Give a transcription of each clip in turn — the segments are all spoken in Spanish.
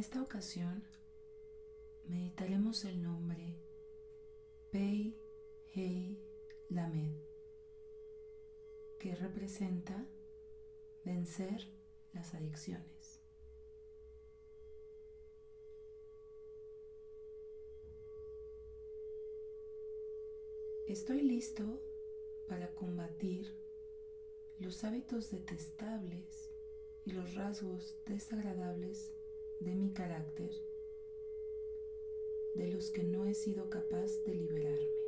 Esta ocasión meditaremos el nombre Pei Hei Lamed, que representa vencer las adicciones. Estoy listo para combatir los hábitos detestables y los rasgos desagradables de mi carácter, de los que no he sido capaz de liberarme.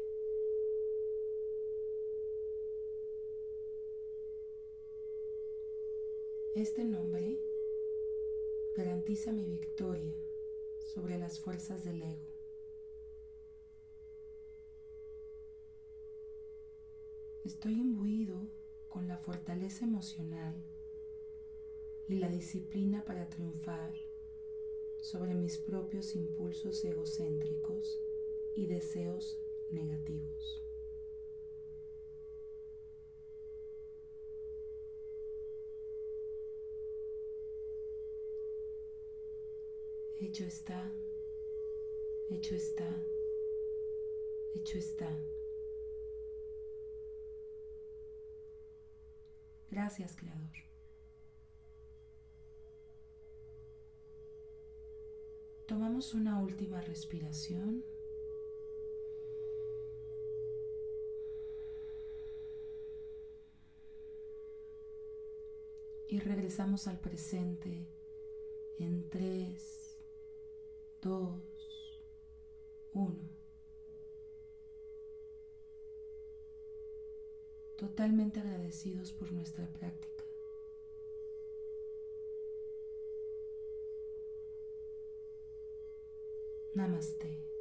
Este nombre garantiza mi victoria sobre las fuerzas del ego. Estoy imbuido con la fortaleza emocional y la disciplina para triunfar sobre mis propios impulsos egocéntricos y deseos negativos. Hecho está, hecho está, hecho está. Gracias, Creador. Tomamos una última respiración. Y regresamos al presente en 3, 2, 1. Totalmente agradecidos por nuestra práctica. Namaste.